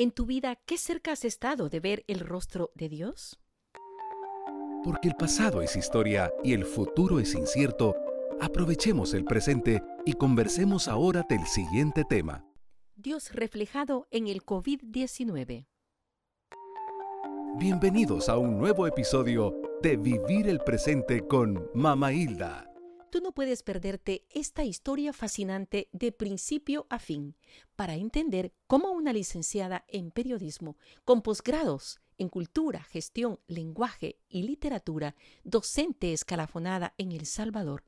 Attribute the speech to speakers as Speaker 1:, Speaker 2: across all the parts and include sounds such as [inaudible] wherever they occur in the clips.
Speaker 1: En tu vida, ¿qué cerca has estado de ver el rostro de Dios?
Speaker 2: Porque el pasado es historia y el futuro es incierto, aprovechemos el presente y conversemos ahora del siguiente tema.
Speaker 1: Dios reflejado en el COVID-19.
Speaker 2: Bienvenidos a un nuevo episodio de Vivir el Presente con Mama Hilda.
Speaker 1: Tú no puedes perderte esta historia fascinante de principio a fin para entender cómo una licenciada en periodismo con posgrados en cultura, gestión, lenguaje y literatura, docente escalafonada en El Salvador,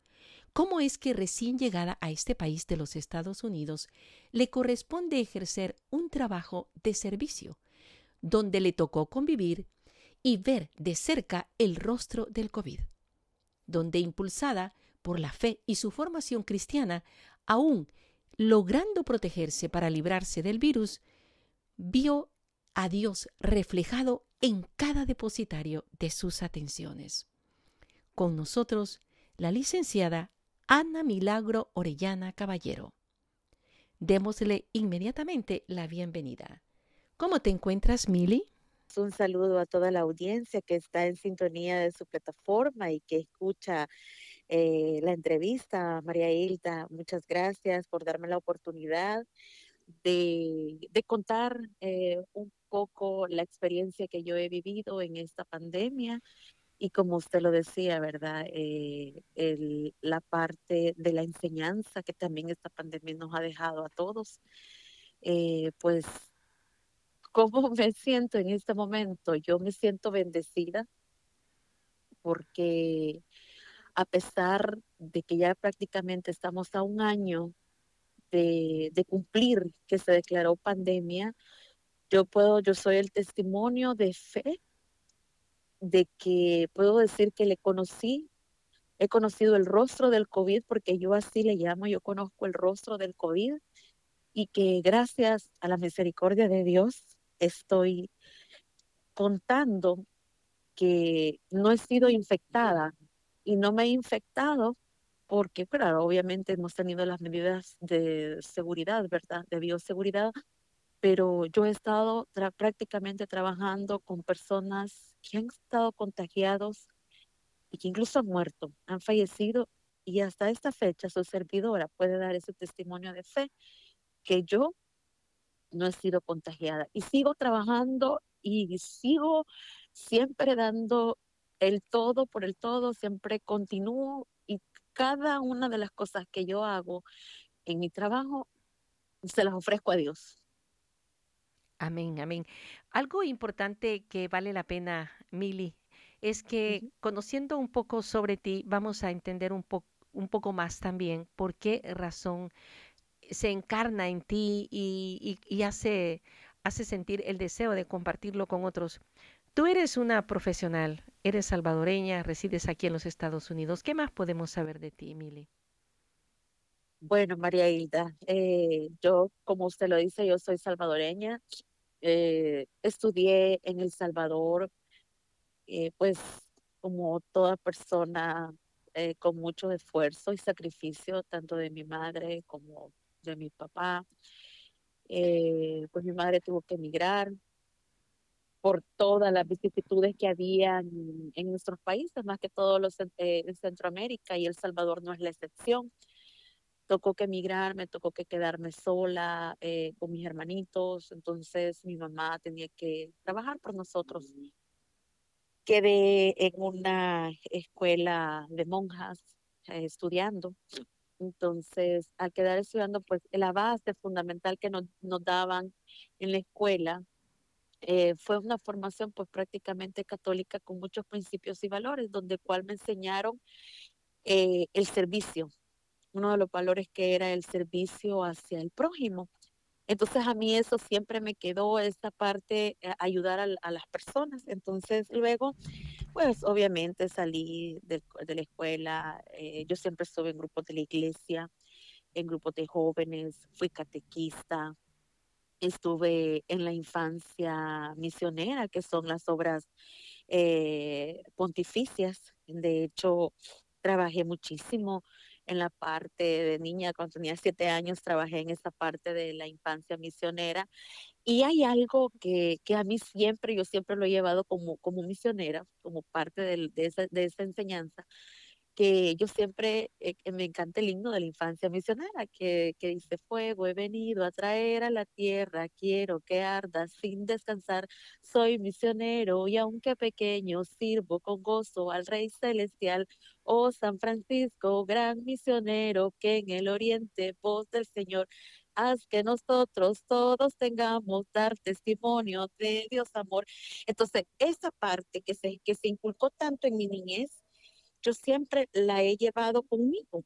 Speaker 1: cómo es que recién llegada a este país de los Estados Unidos le corresponde ejercer un trabajo de servicio, donde le tocó convivir y ver de cerca el rostro del COVID, donde impulsada por la fe y su formación cristiana, aún logrando protegerse para librarse del virus, vio a Dios reflejado en cada depositario de sus atenciones. Con nosotros, la licenciada Ana Milagro Orellana Caballero. Démosle inmediatamente la bienvenida. ¿Cómo te encuentras, Mili?
Speaker 3: Un saludo a toda la audiencia que está en sintonía de su plataforma y que escucha eh, la entrevista, María Hilda. Muchas gracias por darme la oportunidad de, contar eh, un poco la experiencia que yo he vivido en esta pandemia y como usted lo decía, ¿verdad? Eh, la parte de la enseñanza que también esta pandemia nos ha dejado a todos. pues, ¿cómo [laughs] me siento en este momento? Yo me siento bendecida porque a pesar de que ya prácticamente estamos a un año de, cumplir que se declaró pandemia, yo puedo, yo soy el testimonio de fe de que puedo decir que le conocí, he conocido el rostro del COVID, porque yo así le llamo, yo conozco el rostro del COVID, y que gracias a la misericordia de Dios estoy contando que no he sido infectada y no me he infectado porque, claro, obviamente hemos tenido las medidas de seguridad, ¿verdad? De bioseguridad, pero yo he estado prácticamente trabajando con personas que han estado contagiados y que incluso han muerto, han fallecido y hasta esta fecha su servidora puede dar ese testimonio de fe que yo no he sido contagiada y sigo trabajando y sigo siempre dando el todo por el todo, siempre continúo y cada una de las cosas que yo hago en mi trabajo se las ofrezco a Dios.
Speaker 1: Amén, amén. Algo importante que vale la pena, Mili, es que conociendo un poco sobre ti, vamos a entender un, un poco más también por qué razón se encarna en ti y, y hace, hace sentir el deseo de compartirlo con otros. Tú eres una profesional, eres salvadoreña, resides aquí en los Estados Unidos. ¿Qué más podemos saber de ti, Emily?
Speaker 3: Bueno, María Hilda, eh, yo, como usted lo dice, yo soy salvadoreña. Eh, estudié en El Salvador, eh, pues como toda persona con mucho esfuerzo y sacrificio, tanto de mi madre como de mi papá. pues mi madre tuvo que emigrar, por todas las vicisitudes que había en, nuestros países, más que todos los eh, en Centroamérica y El Salvador no es la excepción. Tocó que emigrar, me tocó que quedarme sola eh, con mis hermanitos, entonces mi mamá tenía que trabajar por nosotros. Quedé en una escuela de monjas eh, estudiando. Entonces, al quedar estudiando, pues la base fundamental que nos, nos daban en la escuela eh, fue una formación pues prácticamente católica con muchos principios y valores, donde cual me enseñaron eh, el servicio, uno de los valores que era el servicio hacia el prójimo. Entonces a mí eso siempre me quedó, esta parte, eh, ayudar a, las personas. Entonces luego, pues obviamente salí de, de la escuela, yo siempre estuve en grupos de la iglesia, en grupos de jóvenes, fui catequista, Estuve en la infancia misionera, que son las obras eh, pontificias. De hecho, trabajé muchísimo en la parte de niña, cuando tenía siete años, trabajé en esa parte de la infancia misionera Y hay algo que, que a mí siempre, yo siempre lo he llevado como, como misionera, como parte de, esa, de esa enseñanza, que yo siempre, eh, me encanta el himno de la infancia misionera, que, que dice, fuego, he venido a traer a la tierra, quiero que arda sin descansar, soy misionero y aunque pequeño, sirvo con gozo al Rey Celestial, oh San Francisco, gran misionero, que en el oriente, voz del Señor, haz que nosotros todos tengamos dar testimonio de Dios amor. Entonces, esa parte que se, que se inculcó tanto en mi niñez, yo siempre la he llevado conmigo.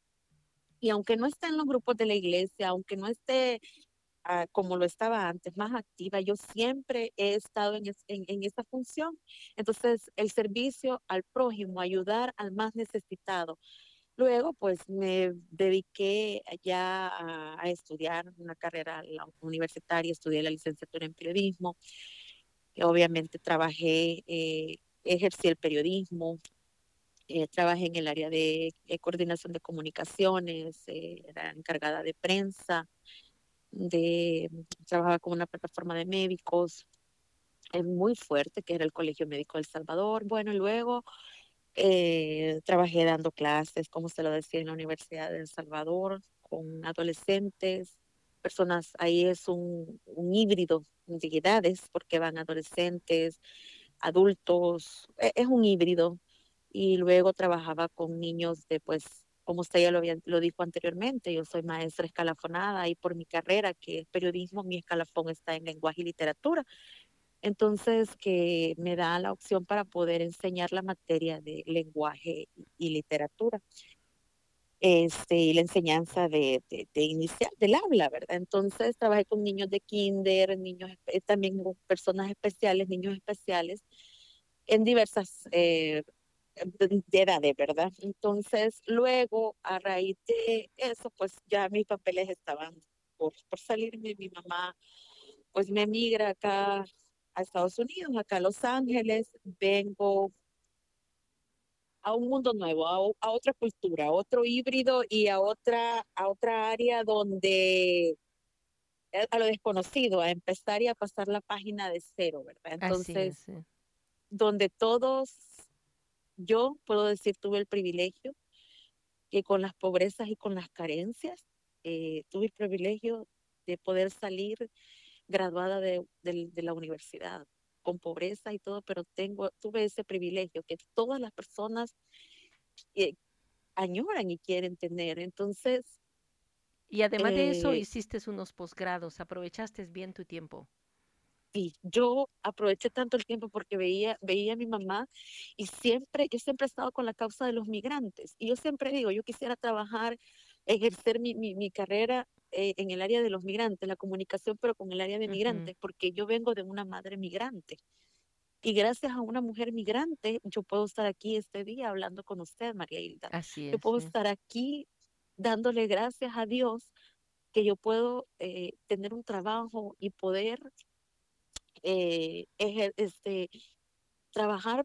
Speaker 3: Y aunque no esté en los grupos de la iglesia, aunque no esté ah, como lo estaba antes, más activa, yo siempre he estado en, es- en, en esa función. Entonces, el servicio al prójimo, ayudar al más necesitado. Luego, pues me dediqué ya a, a estudiar una carrera universitaria, estudié la licenciatura en periodismo, obviamente trabajé, eh, ejercí el periodismo, eh, trabajé en el área de eh, coordinación de comunicaciones, eh, era encargada de prensa, de, trabajaba con una plataforma de médicos muy fuerte, que era el Colegio Médico del Salvador. Bueno, y luego trabajé dando clases, como se lo decía, en la Universidad de El Salvador, con adolescentes, personas, ahí es un, un híbrido de edades, porque van adolescentes, adultos, e- es un híbrido y luego trabajaba con niños de, pues, como usted ya lo, había- lo dijo anteriormente, yo soy maestra escalafonada y por mi carrera, que es periodismo, mi escalafón está en lenguaje y literatura. Entonces, que me da la opción para poder enseñar la materia de lenguaje y literatura, este, y la enseñanza de, de, de inicial, del habla, ¿verdad? Entonces, trabajé con niños de kinder, niños, también con personas especiales, niños especiales, en diversas eh, de de ¿verdad? Entonces, luego, a raíz de eso, pues ya mis papeles estaban por, por salirme. Mi mamá, pues me emigra acá a Estados Unidos, acá a Los Ángeles. Vengo a un mundo nuevo, a, a otra cultura, a otro híbrido y a otra, a otra área donde, eh, a lo desconocido, a empezar y a pasar la página de cero, ¿verdad? Entonces, donde todos, yo puedo decir, tuve el privilegio que con las pobrezas y con las carencias, eh, tuve el privilegio de poder salir graduada de, la universidad con pobreza y todo, pero tengo, tuve ese privilegio que todas las personas eh, añoran y quieren tener. Entonces,
Speaker 1: Y además de eso,
Speaker 3: eh,
Speaker 1: hiciste unos posgrados, aprovechaste bien tu tiempo.
Speaker 3: Y yo aproveché tanto el tiempo porque veía, veía a mi mamá y siempre, yo siempre he estado con la causa de los migrantes. Y yo siempre digo, yo quisiera trabajar, ejercer mi, mi, mi carrera eh, en el área de los migrantes, la comunicación, pero con el área de migrantes, porque yo vengo de una madre migrante. Y gracias a una mujer migrante, yo puedo estar aquí este día hablando con usted, María Hilda.
Speaker 1: Así
Speaker 3: Yo
Speaker 1: es,
Speaker 3: puedo
Speaker 1: sí.
Speaker 3: estar aquí dándole gracias a Dios que yo puedo eh, tener un trabajo y poder eh, ejer- este, trabajar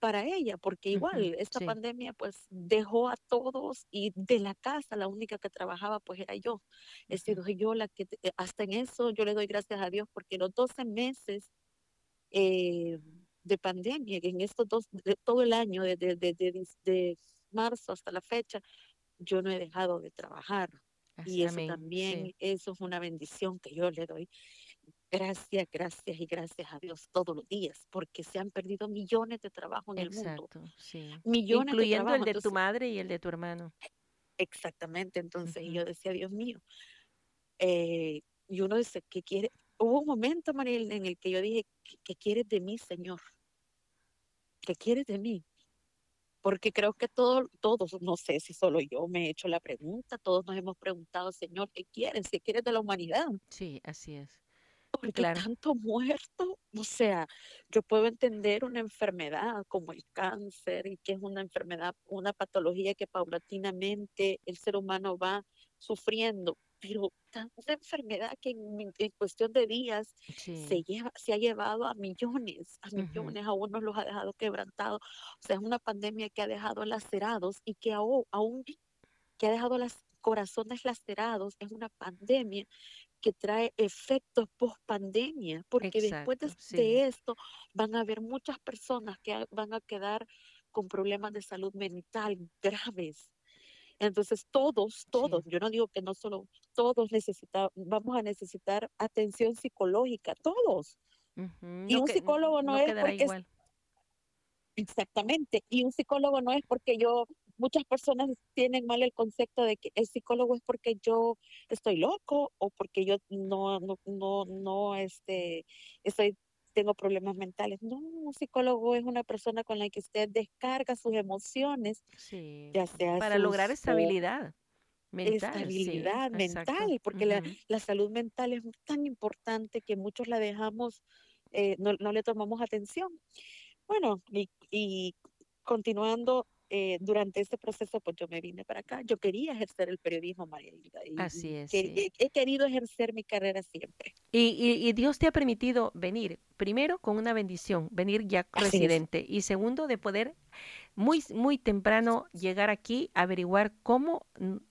Speaker 3: para ella, porque igual esta
Speaker 1: sí,
Speaker 3: pandemia pues dejó a todos y de la casa la única que trabajaba pues era yo. He
Speaker 1: ujú,
Speaker 3: sido yo la que, hasta en eso yo le doy gracias a Dios porque los 12 meses eh, de pandemia, en estos dos, de todo el año, desde de, de, de- de marzo hasta la fecha, yo no he dejado de trabajar.
Speaker 1: así,
Speaker 3: Y eso
Speaker 1: amén, sí,
Speaker 3: también, eso es una bendición que yo le doy. Gracias, gracias y gracias a Dios todos los días, porque se han perdido millones de trabajo en el mundo,
Speaker 1: exacto, sí.
Speaker 3: millones de
Speaker 1: Incluyendo el de tu madre y el de tu hermano.
Speaker 3: exactamente, entonces
Speaker 1: Ujú,
Speaker 3: yo decía, Dios mío, eh, y uno dice, ¿qué quiere? Hubo un momento, Mariel, en el que yo dije, ¿qué, qué quieres de mí, Señor? ¿Qué quieres de mí? Porque creo que todo, todos, no sé si solo yo me he hecho la pregunta, todos nos hemos preguntado, Señor, ¿qué quieres? ¿Qué quieres de la humanidad?
Speaker 1: Sí, así es.
Speaker 3: Porque
Speaker 1: Claro.
Speaker 3: tanto muerto, o sea, yo puedo entender una enfermedad como el cáncer y que es una enfermedad, una patología que paulatinamente el ser humano va sufriendo, pero tanta enfermedad que en, en cuestión de días se
Speaker 1: Sí.
Speaker 3: lleva, se ha llevado a millones, a millones, a unos los ha dejado quebrantados. O sea, es una pandemia que ha dejado lacerados y que aún, aún que ha dejado los corazones lacerados, es una pandemia que trae efectos post pandemia, porque después de, esto van a haber muchas personas que van a quedar con problemas de salud mental graves. Entonces todos, todos, yo no digo que no solo todos necesitamos, vamos a necesitar atención psicológica, todos. Y un psicólogo no, es porque exactamente, y un psicólogo no es porque yo muchas personas tienen mal el concepto de que el psicólogo es porque yo estoy loco o porque yo no, no, no, no, este, estoy, tengo problemas mentales. No, un psicólogo es una persona con la que usted descarga sus emociones,
Speaker 1: ya sea para lograr estabilidad.
Speaker 3: Mental, estabilidad mental, porque la, la, salud mental es tan importante que muchos la dejamos, eh, no, no, le tomamos atención. Bueno, y, y continuando, eh, durante este proceso, pues yo me vine para acá. Yo quería ejercer el periodismo, María Hilda.
Speaker 1: Así es.
Speaker 3: he, querido ejercer mi carrera siempre.
Speaker 1: Y, Dios te ha permitido venir, primero con una bendición, venir ya residente, y segundo, de poder muy, muy temprano llegar aquí, averiguar cómo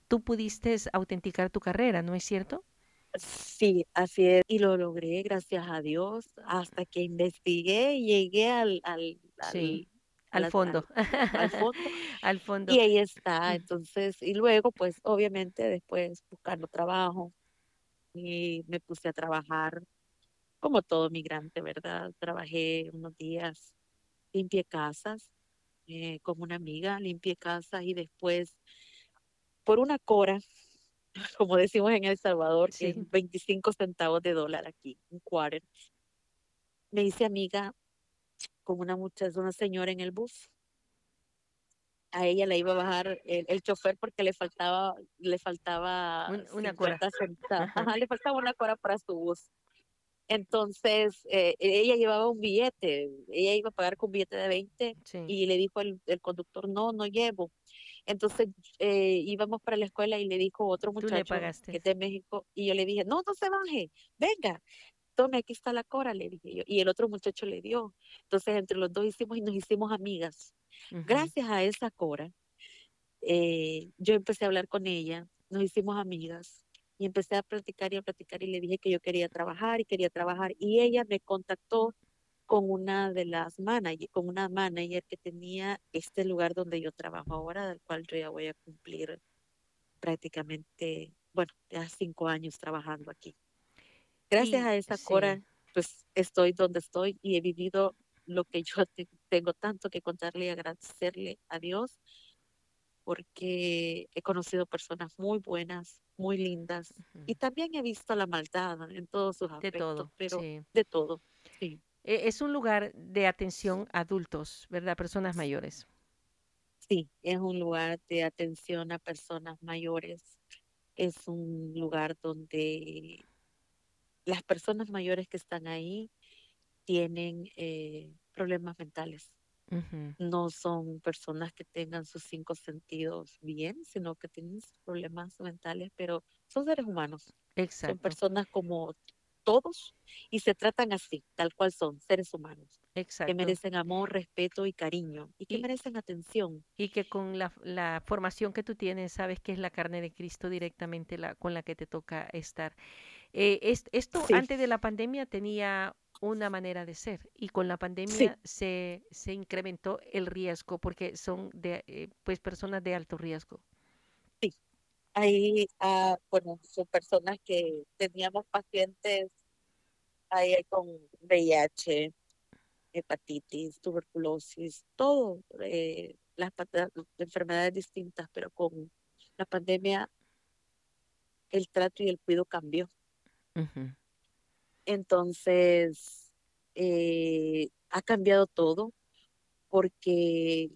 Speaker 1: tú pudiste autenticar tu carrera, ¿no es cierto?
Speaker 3: Sí, así es. Y lo logré, gracias a Dios, hasta que investigué y llegué al, al,
Speaker 1: al fondo.
Speaker 3: Al, fondo. [laughs]
Speaker 1: al fondo.
Speaker 3: Y ahí está. Entonces, y luego, pues, obviamente, después buscando trabajo, y me puse a trabajar como todo migrante, ¿verdad? Trabajé unos días, limpié casas eh, con una amiga, limpié casas y después, por una cora, [laughs] como decimos en El Salvador, que es 25 centavos de dólar aquí, un quarter, me hice amiga con una muchacha, una señora en el bus. A ella le iba a bajar el, chofer porque le faltaba, le faltaba
Speaker 1: una cora.
Speaker 3: le faltaba una cora para su bus. Entonces, eh, ella llevaba un billete, ella iba a pagar con un billete de 20 y le dijo el, conductor, no, no llevo. Entonces eh, íbamos para la escuela y le dijo otro muchacho que es de México y yo le dije, no, no se baje, venga tome, aquí está la cora, le dije yo. Y el otro muchacho le dio. Entonces, entre los dos hicimos y nos hicimos amigas. Gracias a esa cora, eh, yo empecé a hablar con ella, nos hicimos amigas y empecé a platicar y a platicar y le dije que yo quería trabajar y quería trabajar. Y ella me contactó con una de las managers, con una manager que tenía este lugar donde yo trabajo ahora, del cual yo ya voy a cumplir prácticamente, bueno, ya cinco años trabajando aquí. Gracias a esa Cora, pues estoy donde estoy y he vivido lo que yo tengo tanto que contarle y agradecerle a Dios porque he conocido personas muy buenas, muy lindas y también he visto la maldad en todos sus aspectos, de todo, pero de todo. Sí.
Speaker 1: E, es un lugar de atención a adultos, ¿verdad? Personas mayores.
Speaker 3: Sí, es un lugar de atención a personas mayores. Es un lugar donde las personas mayores que están ahí tienen eh, problemas mentales. No son personas que tengan sus cinco sentidos bien, sino que tienen problemas mentales, pero son seres humanos. Son personas como todos y se tratan así, tal cual son, seres humanos. Que merecen amor, respeto y cariño y que merecen atención.
Speaker 1: Y que con la, la, formación que tú tienes, sabes que es la carne de Cristo directamente la, con la que te toca estar. Eh, esto antes de la pandemia tenía una manera de ser y con la pandemia se, se, incrementó el riesgo porque son de, eh, pues personas de alto riesgo.
Speaker 3: Sí, ahí, ah, bueno, son personas que teníamos pacientes ahí con VIH, hepatitis, tuberculosis, todo, eh, las enfermedades distintas, pero con la pandemia el trato y el cuidado cambió. Entonces, eh, ha cambiado todo porque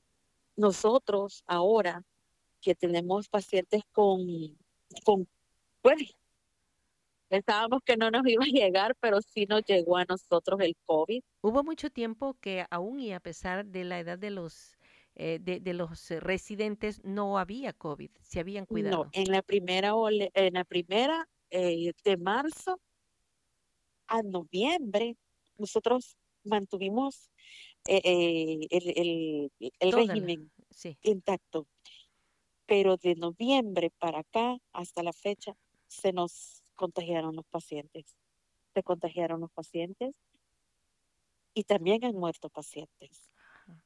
Speaker 3: nosotros ahora que tenemos pacientes con, con bueno, pensábamos que no nos [laughs] iba a llegar, pero sí nos llegó a nosotros el COVID.
Speaker 1: Hubo mucho tiempo que aún y a pesar de la edad de los eh, de, los residentes no había COVID, se habían cuidado.
Speaker 3: No, en la primera en la primera eh, de marzo a noviembre, nosotros mantuvimos eh, eh, el, el, régimen intacto. Pero de noviembre para acá, hasta la fecha, se nos contagiaron los pacientes, se contagiaron los pacientes y también han muerto pacientes.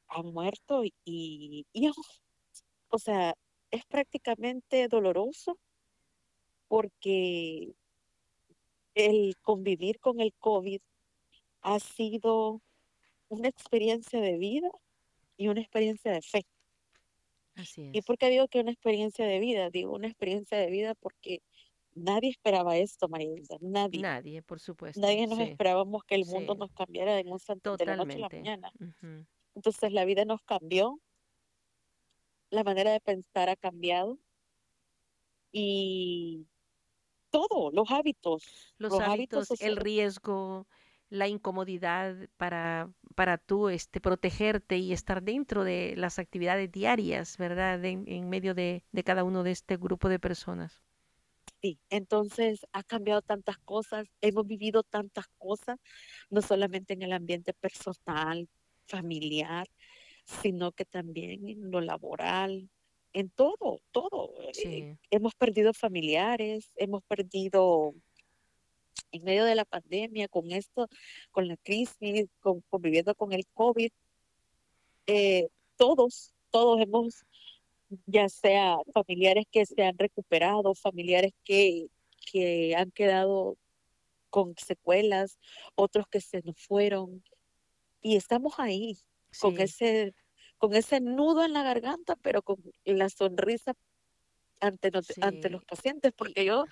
Speaker 3: Han muerto y, y o sea, es prácticamente doloroso porque el convivir con el COVID ha sido una experiencia de vida y una experiencia de fe.
Speaker 1: Así
Speaker 3: ¿Y
Speaker 1: es.
Speaker 3: por qué digo que una experiencia de vida? Digo una experiencia de vida porque nadie esperaba esto, María Elsa, nadie.
Speaker 1: Nadie, por supuesto.
Speaker 3: Nadie nos
Speaker 1: Sí,
Speaker 3: esperábamos que el mundo
Speaker 1: sí,
Speaker 3: nos cambiara de, un de la noche a la mañana.
Speaker 1: Ujú.
Speaker 3: Entonces la vida nos cambió, la manera de pensar ha cambiado y todo, los hábitos,
Speaker 1: Los
Speaker 3: los hábitos
Speaker 1: hábitos, el riesgo, la incomodidad para, para tú este, protegerte y estar dentro de las actividades diarias, ¿verdad? En, en medio de, de cada uno de este grupo de personas.
Speaker 3: Sí, entonces ha cambiado tantas cosas, hemos vivido tantas cosas, no solamente en el ambiente personal, familiar, sino que también en lo laboral, en todo, todo. Eh,
Speaker 1: Sí,
Speaker 3: hemos perdido familiares, hemos perdido en medio de la pandemia, con esto, con la crisis, con, conviviendo con el COVID, eh, todos, todos hemos, ya sea familiares que se han recuperado, familiares que, que han quedado con secuelas, otros que se nos fueron, y estamos ahí, con ese, con ese nudo en la garganta, pero con la sonrisa ante, los- ante los
Speaker 1: sí.
Speaker 3: pacientes, porque yo,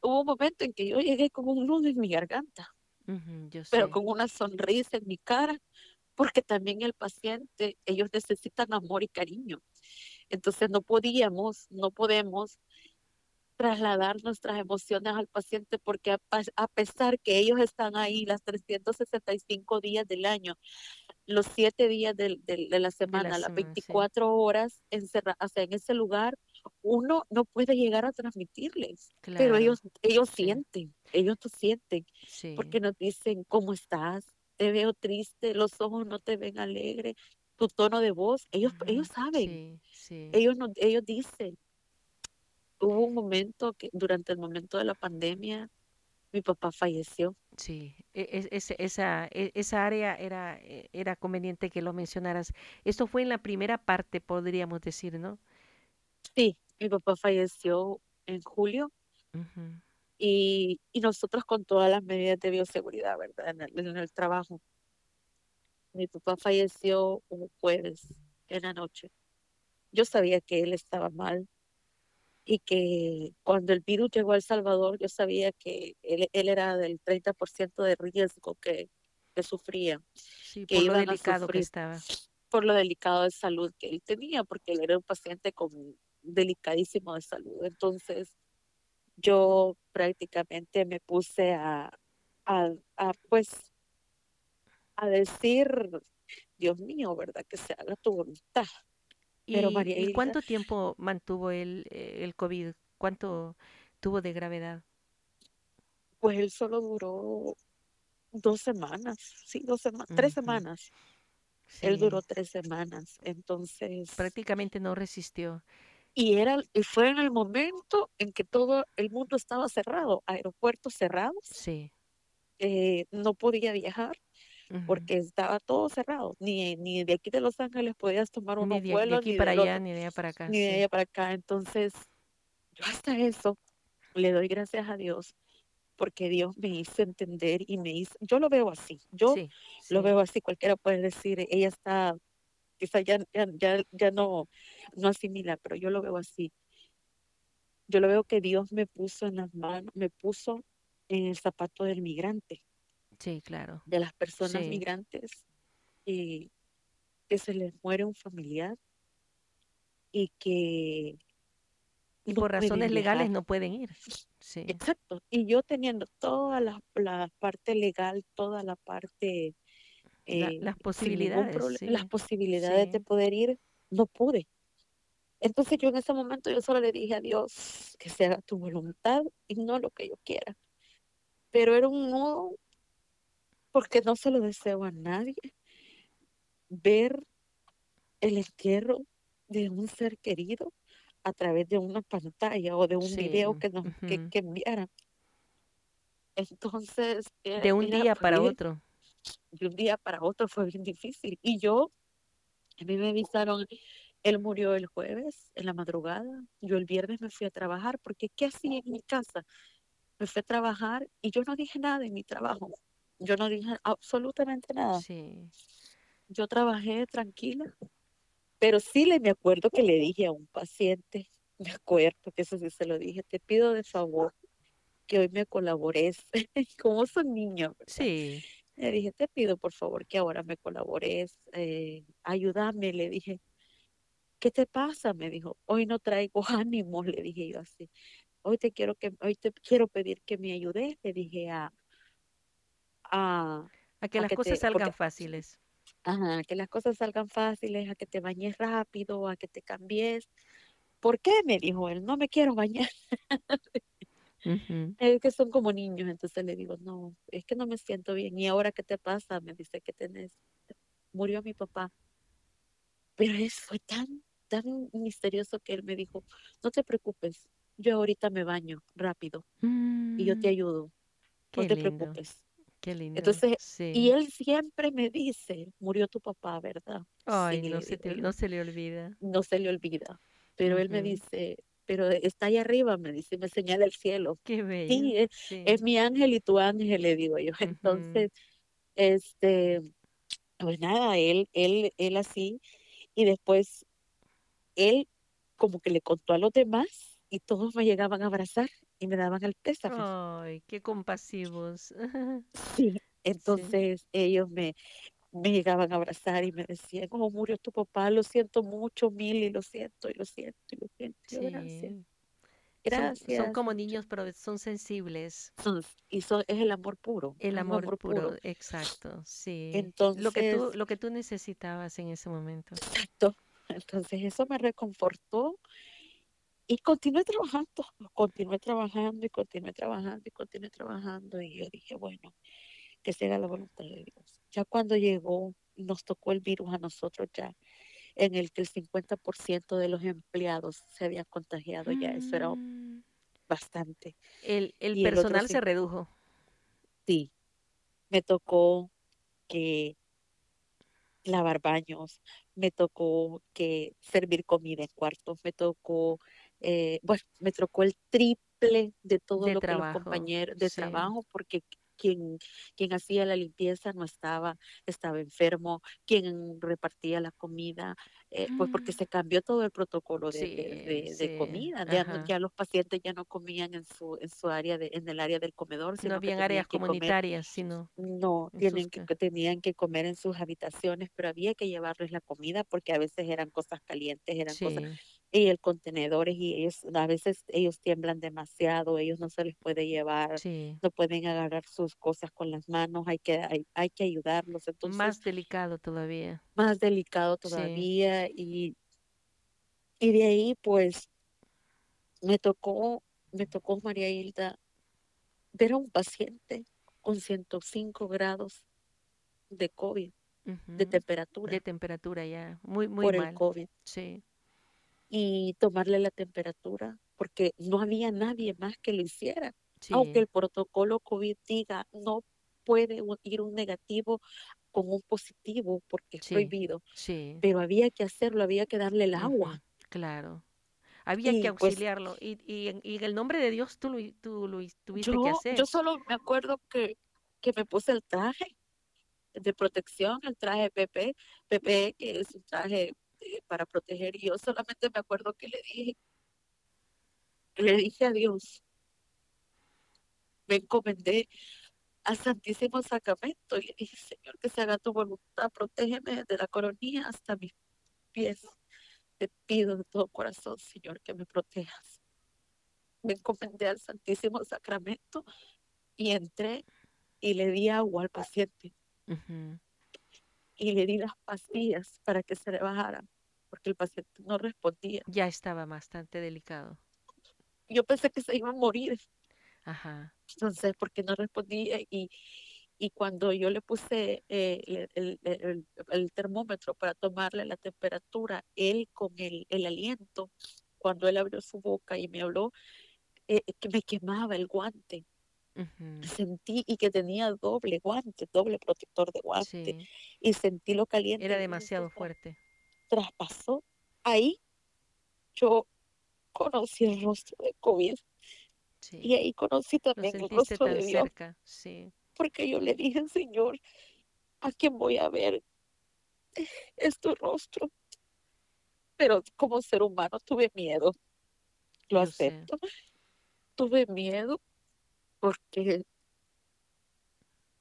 Speaker 3: hubo un momento en que yo llegué con un nudo en mi garganta,
Speaker 1: ujú, yo
Speaker 3: pero
Speaker 1: sé.
Speaker 3: con una sonrisa en mi cara, porque también el paciente, ellos necesitan amor y cariño. Entonces no podíamos, no podemos trasladar nuestras emociones al paciente porque a, a pesar que ellos están ahí las 365 días del año, los 7 días de la
Speaker 1: De la
Speaker 3: semana, las
Speaker 1: semana, sí.
Speaker 3: 24 horas encerradas, o sea, en ese lugar, uno no puede llegar a transmitirles, pero ellos, ellos
Speaker 1: sí,
Speaker 3: sienten, ellos lo sienten,
Speaker 1: sí.
Speaker 3: porque nos dicen, ¿cómo estás? Te veo triste, los ojos no te ven alegre, tu tono de voz, ellos, ellos saben, ellos, no, ellos dicen. Hubo un momento que durante el momento de la pandemia, mi papá falleció.
Speaker 1: sí. E- es- ese- esa, e- esa área era, e- era conveniente que lo mencionaras. Esto fue en la primera parte, podríamos decir, ¿no?
Speaker 3: Sí, mi papá falleció en julio
Speaker 1: Ujú,
Speaker 3: y, y nosotros con todas las medidas de bioseguridad, ¿verdad? En el, en el trabajo. Mi papá falleció un jueves en la noche. Yo sabía que él estaba mal y que cuando el virus llegó a El Salvador, yo sabía que él, él era del 30% de riesgo que, que sufría,
Speaker 1: Sí,
Speaker 3: que
Speaker 1: por lo delicado que
Speaker 3: sufrir
Speaker 1: estaba.
Speaker 3: por lo delicado de salud que él tenía, porque él era un paciente con delicadísimo de salud. Entonces, yo prácticamente me puse a, a, a, pues, a decir, Dios mío, ¿verdad? Que se haga tu voluntad. Pero
Speaker 1: ¿Y,
Speaker 3: María
Speaker 1: y
Speaker 3: Hilda,
Speaker 1: cuánto tiempo mantuvo el, eh, el COVID? ¿Cuánto tuvo de gravedad?
Speaker 3: pues él solo duró dos semanas, sí, dos semanas, tres semanas. Él duró tres semanas. Entonces,
Speaker 1: prácticamente no resistió.
Speaker 3: y era, y fue en el momento en que todo el mundo estaba cerrado, aeropuertos cerrados,
Speaker 1: Sí.
Speaker 3: eh, no podía viajar porque estaba todo cerrado. Ni, ni de aquí de Los Ángeles podías tomar unos
Speaker 1: de, de
Speaker 3: vuelos,
Speaker 1: aquí
Speaker 3: ni
Speaker 1: para
Speaker 3: del
Speaker 1: allá, ni de allá para acá,
Speaker 3: ni de allá para acá. Entonces, yo hasta eso le doy gracias a Dios porque Dios me hizo entender y me hizo, yo lo veo así, yo
Speaker 1: Sí,
Speaker 3: lo veo así, cualquiera puede decir, ella está, quizá ya, ya, ya, ya no, no asimila, pero yo lo veo así. Yo lo veo que Dios me puso en las manos, me puso en el zapato del migrante,
Speaker 1: Sí, claro.
Speaker 3: de las personas
Speaker 1: Sí.
Speaker 3: migrantes y que se les muere un familiar y que
Speaker 1: Y por razones legales no pueden ir. Sí,
Speaker 3: Exacto. Y yo teniendo toda la, la parte legal, toda la parte
Speaker 1: La-
Speaker 3: eh,
Speaker 1: las posibilidades,
Speaker 3: las
Speaker 1: sí,
Speaker 3: posibilidades de poder ir, no pude. Entonces yo en ese momento yo solo le dije a Dios que se haga tu voluntad y no lo que yo quiera. Pero era un nudo porque no se lo deseo a nadie ver el entierro de un ser querido a través de una pantalla o de un video que nos que, que enviaran. Entonces,
Speaker 1: De
Speaker 3: era,
Speaker 1: un día para
Speaker 3: bien,
Speaker 1: otro.
Speaker 3: de un día para otro fue bien difícil. Y yo, a mí me avisaron, él murió el jueves en la madrugada, yo el viernes me fui a trabajar, porque ¿qué hacía en mi casa? Me fui a trabajar y yo no dije nada en mi trabajo. Yo no dije absolutamente nada.
Speaker 1: Sí.
Speaker 3: Yo trabajé tranquila, pero sí le me acuerdo que le dije a un paciente, [laughs] me acuerdo que eso sí se lo dije, te pido de favor que hoy me colabores, [laughs] como son niños, ¿verdad?
Speaker 1: Sí.
Speaker 3: Le dije, te pido por favor que ahora me colabores, eh, ayúdame, le dije, ¿qué te pasa? Me dijo, hoy no traigo [laughs] ánimos, le dije yo así, hoy te quiero que, hoy te quiero pedir que me ayudes, le dije a, a,
Speaker 1: A que
Speaker 3: a
Speaker 1: las
Speaker 3: que
Speaker 1: cosas
Speaker 3: te, porque
Speaker 1: salgan fáciles.
Speaker 3: Ajá, que las cosas salgan fáciles, a que te bañes rápido, a que te cambies. ¿Por qué? Me dijo él, no me quiero bañar. [laughs] Es que son como niños, entonces le digo, no, es que no me siento bien. ¿Y ahora qué te pasa? Me dice que tenés, murió mi papá. Pero es, fue tan, tan misterioso que él me dijo, no te preocupes, yo ahorita me baño rápido y yo te
Speaker 1: Mm,
Speaker 3: ayudo, no te
Speaker 1: lindo,
Speaker 3: preocupes.
Speaker 1: Qué lindo.
Speaker 3: Entonces, y
Speaker 1: Sí.
Speaker 3: él siempre me dice, murió tu papá, ¿verdad?
Speaker 1: Ay,
Speaker 3: Sí,
Speaker 1: no se te, no se le olvida.
Speaker 3: no se le olvida. Pero él me dice, pero está ahí arriba, me dice, me señala el cielo.
Speaker 1: Qué bello.
Speaker 3: Sí, es, es
Speaker 1: Sí.
Speaker 3: mi ángel y tu ángel, le digo yo. [laughs] Entonces, este, pues nada, él, él, él así, y después él como que le contó a los demás y todos me llegaban a abrazar y me daban el pésame.
Speaker 1: Ay, qué compasivos. [laughs]
Speaker 3: Sí,
Speaker 1: Sí.
Speaker 3: entonces ellos me, me llegaban a abrazar y me decían, oh, murió tu papá, lo siento mucho, Mili, lo siento, y lo siento, y lo siento. Yo, gracias,
Speaker 1: Sí. Son, son
Speaker 3: gracias.
Speaker 1: como niños, pero son sensibles.
Speaker 3: Y son- es el amor puro,
Speaker 1: El amor
Speaker 3: amor
Speaker 1: puro,
Speaker 3: puro.
Speaker 1: exacto, sí. Lo que
Speaker 3: Entonces,
Speaker 1: tú, lo que tú necesitabas en ese momento.
Speaker 3: exacto. Entonces eso me reconfortó y continué trabajando, continué trabajando y continué trabajando y continué trabajando. Y yo dije, bueno, que se haga la voluntad de Dios. Ya cuando llegó, nos tocó el virus a nosotros ya, en el que el 50% de los empleados se habían contagiado ya, eso era
Speaker 1: Mm,
Speaker 3: bastante.
Speaker 1: El, el personal se redujo.
Speaker 3: sí, me tocó que lavar baños, me tocó que servir comida en cuartos, me tocó, eh, bueno, me tocó el triple de todo
Speaker 1: De
Speaker 3: lo que los
Speaker 1: trabajo,
Speaker 3: compañeros de
Speaker 1: sí.
Speaker 3: trabajo, porque quien, quien hacía la limpieza no estaba, estaba enfermo, quien repartía la comida, eh, pues porque
Speaker 1: Mm,
Speaker 3: se cambió todo el protocolo de, de,
Speaker 1: Sí,
Speaker 3: de- de
Speaker 1: sí,
Speaker 3: comida, ya, no- ya los pacientes ya no comían en su, en su área de, en el área del comedor,
Speaker 1: No
Speaker 3: sino que
Speaker 1: habían áreas
Speaker 3: que comer
Speaker 1: comunitarias, sino
Speaker 3: no,
Speaker 1: en sus
Speaker 3: tienen que, tenían que comer en sus habitaciones, pero había que llevarles la comida porque a veces eran cosas calientes, eran cosas,
Speaker 1: Sí,
Speaker 3: y el contenedores, y ellos, a veces ellos tiemblan demasiado, ellos no se les puede llevar, no pueden agarrar sus cosas con las manos, hay que, hay, hay que ayudarlos, entonces
Speaker 1: Más delicado todavía.
Speaker 3: más delicado
Speaker 1: Sí.
Speaker 3: todavía, y, y de ahí pues me tocó, me tocó María Hilda ver a un paciente con 105 grados de COVID, de
Speaker 1: Ujú. De
Speaker 3: temperatura
Speaker 1: temperatura ya. Muy, muy
Speaker 3: por el. COVID
Speaker 1: Sí.
Speaker 3: y tomarle la temperatura porque no había nadie más que lo hiciera. Aunque el protocolo COVID diga no puede ir un negativo con un positivo porque es
Speaker 1: sí,
Speaker 3: prohibido,
Speaker 1: sí.
Speaker 3: pero había que hacerlo, había que darle el agua.
Speaker 1: Claro. Había que
Speaker 3: pues
Speaker 1: auxiliarlo. Y, y, en, y en el nombre de Dios tú tú hi- tuviste que
Speaker 3: yo, yo
Speaker 1: hacer.
Speaker 3: solo me acuerdo que, que me puse el traje de protección, el traje PP, PP que es un traje eh, para proteger, y yo solamente me acuerdo que le dije, le dije a Dios, me encomendé al Santísimo Sacramento y le dije, Señor, que se haga tu voluntad, protégeme desde la coronilla hasta mis pies. Te pido de todo corazón, Señor, que me protejas. Me encomendé al Santísimo Sacramento y entré y le di agua al paciente y le di las pastillas para que se le bajaran, porque el paciente no respondía.
Speaker 1: Ya estaba bastante delicado.
Speaker 3: Yo pensé que se iba a morir,
Speaker 1: Ajá.
Speaker 3: Entonces, porque no respondía y, y cuando yo le puse eh, el, el- el- el termómetro para tomarle la temperatura, él con el, el aliento, cuando él abrió su boca y me habló, eh, que me quemaba el guante. Sentí y que tenía doble guante, doble protector de guante. Y sentí lo caliente.
Speaker 1: Era demasiado fuerte.
Speaker 3: Traspasó. Ahí yo conocí el rostro de COVID. Y ahí conocí también el rostro de Dios.
Speaker 1: Sí.
Speaker 3: Porque yo le dije, Señor, ¿a quién voy a ver? Es tu rostro. Pero como ser humano tuve miedo. Lo acepto. Tuve miedo porque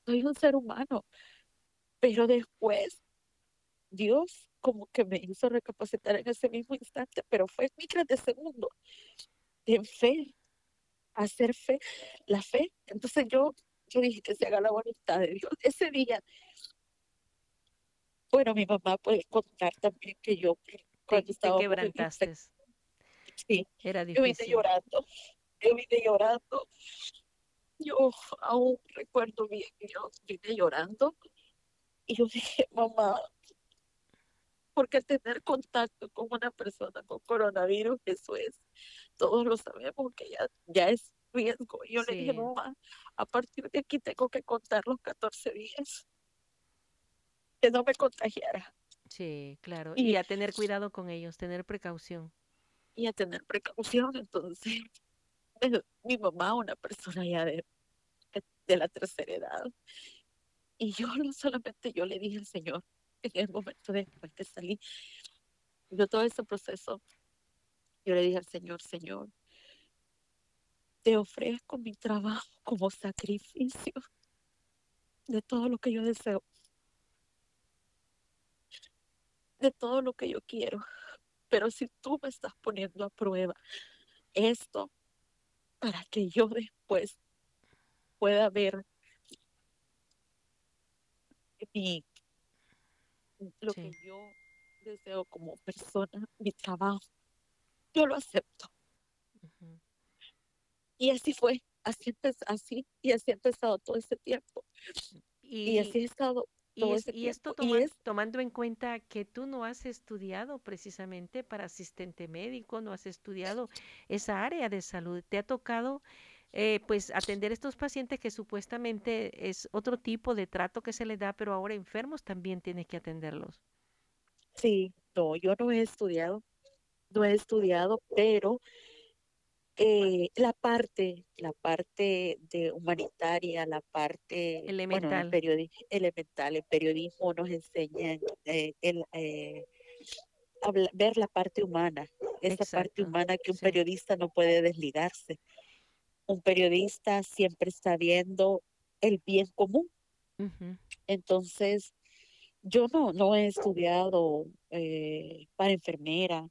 Speaker 3: soy un ser humano. Pero después Dios como que me hizo recapacitar en ese mismo instante, pero fue micras de segundo, en fe, hacer fe, la fe. Entonces yo, yo dije que se haga la voluntad de Dios. Ese día, bueno, mi mamá puede contar también que yo
Speaker 1: cuando estaba quebrantaste.
Speaker 3: Sí,
Speaker 1: era difícil.
Speaker 3: Yo vine llorando, yo vine llorando. Yo aún recuerdo bien que yo vine llorando y yo dije, mamá, porque tener contacto con una persona con coronavirus, eso es, todos lo sabemos que ya, ya es riesgo. Y yo le dije, mamá, a partir de aquí tengo que contar los 14 días que no me contagiara.
Speaker 1: Sí, claro. Y, a tener cuidado con ellos, tener precaución.
Speaker 3: Y a tener precaución, entonces, [laughs] mi mamá, una persona ya de, de la tercera edad, y yo no solamente yo le dije al Señor, [laughs] en el momento después que salí, yo todo ese proceso, yo le dije al Señor, Señor, te ofrezco mi trabajo como sacrificio de todo lo que yo deseo, de todo lo que yo quiero. Pero si tú me estás poniendo a prueba esto para que yo después pueda ver mi lo que yo deseo como persona, mi trabajo, yo lo acepto. Y así fue, así, así, y así ha empezado todo este tiempo. Y, así ha estado todo
Speaker 1: y, y esto tomando en cuenta que tú no has estudiado precisamente para asistente médico, no has estudiado esa área de salud, te ha tocado eh, pues atender estos pacientes que supuestamente es otro tipo de trato que se les da, pero ahora enfermos también tienes que atenderlos.
Speaker 3: Sí, no, yo no he estudiado, no he estudiado, pero eh, la parte, la parte de humanitaria, la parte
Speaker 1: elemental,
Speaker 3: elemental, el periodismo nos enseña eh, el, ver la parte humana, esa parte humana que un periodista no puede desligarse un periodista siempre está viendo el bien común. Entonces, yo no, no he estudiado eh, para enfermera,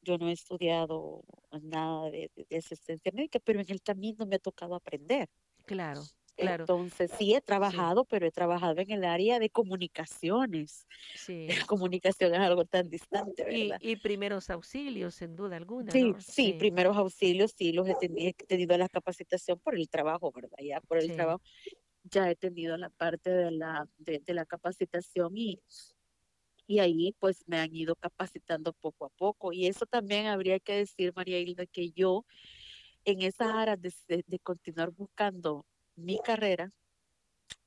Speaker 3: yo no he estudiado nada de, de, asistencia médica, pero en el camino me ha tocado aprender.
Speaker 1: Claro. Claro.
Speaker 3: Entonces, sí he trabajado, pero he trabajado en el área de comunicaciones. Sí. La [laughs] comunicación es algo tan distante,
Speaker 1: ¿verdad? Y, primeros auxilios, sin duda alguna.
Speaker 3: Sí, sí, primeros auxilios, sí, los he tenido, la capacitación por el trabajo, ¿verdad? Ya por el trabajo, ya he tenido la parte de la, de, la capacitación y, y ahí pues me han ido capacitando poco a poco. Y eso también habría que decir, María Hilda, que yo en esas áreas de continuar buscando mi carrera,